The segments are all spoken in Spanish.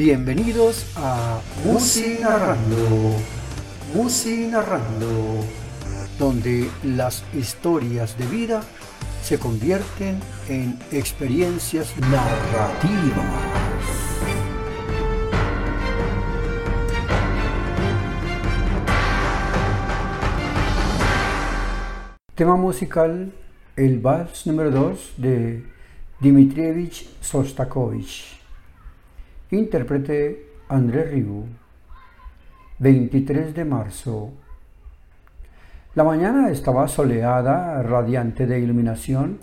Bienvenidos a Musi Narrando, Musi Narrando, donde las historias de vida se convierten en experiencias narrativas. Tema musical, el vals número 2 de Dmitrievich Sostakovich. Intérprete André Ribu. 23 de marzo. La mañana estaba soleada, radiante de iluminación,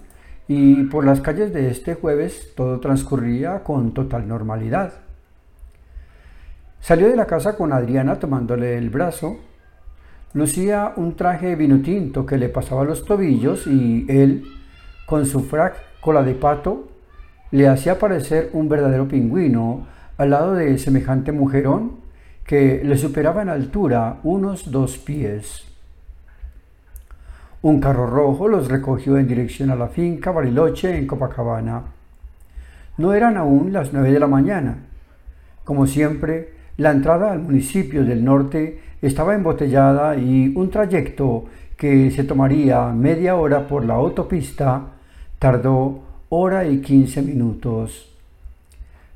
y por las calles de este jueves todo transcurría con total normalidad. Salió de la casa con Adriana tomándole el brazo. Lucía un traje vino tinto que le pasaba los tobillos y él, con su frac cola de pato, le hacía parecer un verdadero pingüino al lado de semejante mujerón que le superaba en altura unos dos pies. Un carro rojo los recogió en dirección a la finca Bariloche en Copacabana. No eran aún las nueve de la mañana. Como siempre, la entrada al municipio del norte estaba embotellada y un trayecto que se tomaría media hora por la autopista tardó hora y quince minutos.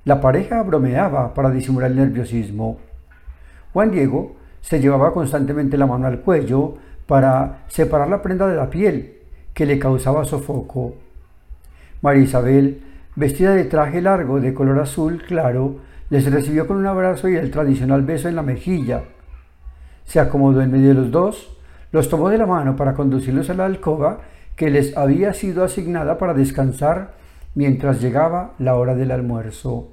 La pareja bromeaba para disimular el nerviosismo. Juan Diego se llevaba constantemente la mano al cuello para separar la prenda de la piel que le causaba sofoco. María Isabel, vestida de traje largo de color azul claro, les recibió con un abrazo y el tradicional beso en la mejilla. Se acomodó en medio de los dos, los tomó de la mano para conducirlos a la alcoba que les había sido asignada para descansar mientras llegaba la hora del almuerzo.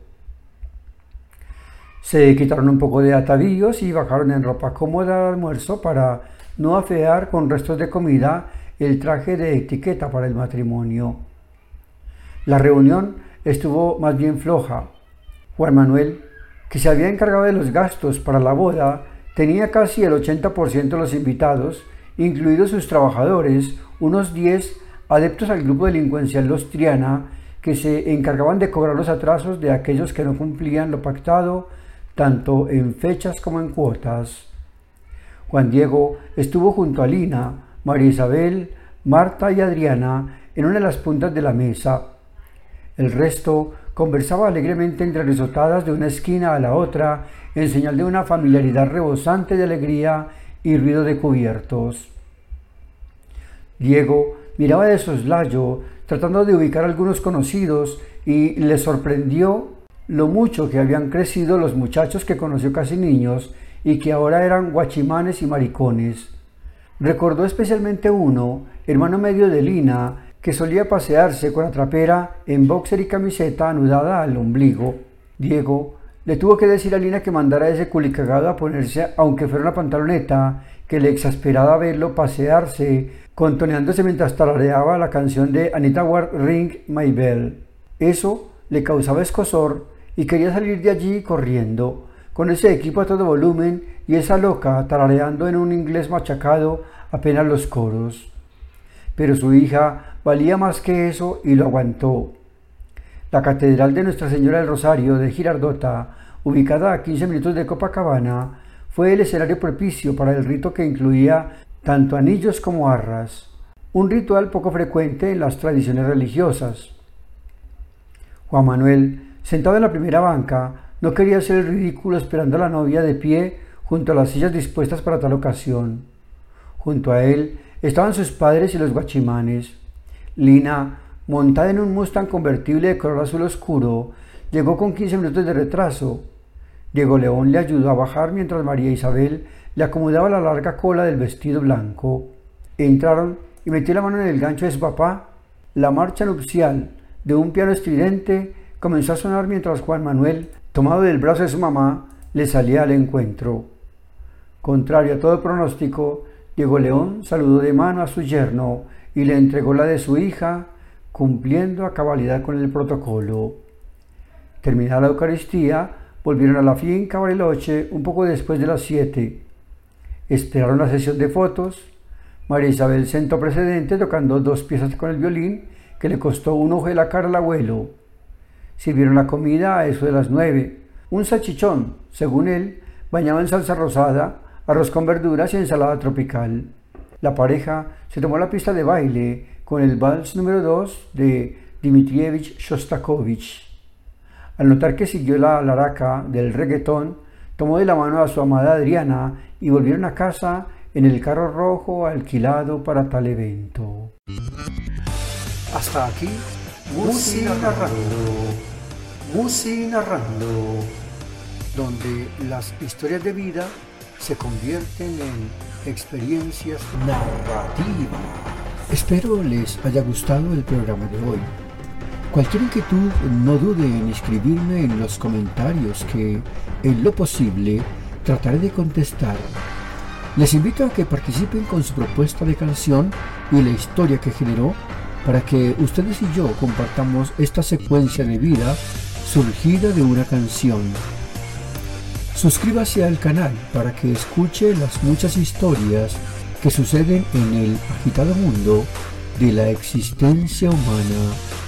Se quitaron un poco de atavíos y bajaron en ropa cómoda al almuerzo para no afear con restos de comida el traje de etiqueta para el matrimonio. La reunión estuvo más bien floja. Juan Manuel, que se había encargado de los gastos para la boda, tenía casi el 80% de los invitados, incluidos sus trabajadores, unos 10 adeptos al grupo delincuencial Los que se encargaban de cobrar los atrasos de aquellos que no cumplían lo pactado, tanto en fechas como en cuotas. Juan Diego estuvo junto a Lina, María Isabel, Marta y Adriana en una de las puntas de la mesa. El resto conversaba alegremente entre risotadas de una esquina a la otra en señal de una familiaridad rebosante de alegría y ruido de cubiertos. Diego miraba de soslayo tratando de ubicar a algunos conocidos y le sorprendió lo mucho que habían crecido los muchachos que conoció casi niños y que ahora eran guachimanes y maricones. Recordó especialmente uno, hermano medio de Lina, que solía pasearse con la trapera en boxer y camiseta anudada al ombligo. Diego le tuvo que decir a Lina que mandara a ese culicagado a ponerse, aunque fuera una pantaloneta, que le exasperaba verlo pasearse contoneándose mientras tarareaba la canción de Anita Ward Ring My Bell. Eso le causaba escosor y quería salir de allí corriendo, con ese equipo a todo volumen y esa loca tarareando en un inglés machacado apenas los coros. Pero su hija valía más que eso y lo aguantó. La Catedral de Nuestra Señora del Rosario de Girardota, ubicada a 15 minutos de Copacabana, fue el escenario propicio para el rito que incluía tanto anillos como arras, un ritual poco frecuente en las tradiciones religiosas. Juan Manuel, sentado en la primera banca, no quería hacer el ridículo esperando a la novia de pie junto a las sillas dispuestas para tal ocasión. Junto a él estaban sus padres y los guachimanes. Lina, montada en un Mustang convertible de color azul oscuro, llegó con 15 minutos de retraso. Diego León le ayudó a bajar mientras María Isabel le acomodaba la larga cola del vestido blanco. Entraron y metió la mano en el gancho de su papá. La marcha nupcial de un piano estridente comenzó a sonar mientras Juan Manuel, tomado del brazo de su mamá, le salía al encuentro. Contrario a todo pronóstico, Diego León saludó de mano a su yerno y le entregó la de su hija, cumpliendo a cabalidad con el protocolo. Terminada la Eucaristía, volvieron a la finca Bariloche un poco después de las siete. Esperaron la sesión de fotos. María Isabel sentó precedente tocando dos piezas con el violín que le costó un ojo de la cara al abuelo. Sirvieron la comida a eso de las nueve. un salchichón, según él, bañado en salsa rosada, arroz con verduras y ensalada tropical. La pareja se tomó la pista de baile con el vals número 2 de Dmitrievich Shostakovich. Al notar que siguió la laraca del reggaetón, tomó de la mano a su amada Adriana y volvieron a casa en el carro rojo alquilado para tal evento. Hasta aquí, Musi narrando, Musi narrando, donde las historias de vida se convierten en experiencias narrativas. Espero les haya gustado el programa de hoy. Cualquier inquietud no dude en escribirme en los comentarios que, en lo posible, trataré de contestar. Les invito a que participen con su propuesta de canción y la historia que generó para que ustedes y yo compartamos esta secuencia de vida surgida de una canción. Suscríbase al canal para que escuche las muchas historias que suceden en el agitado mundo de la existencia humana.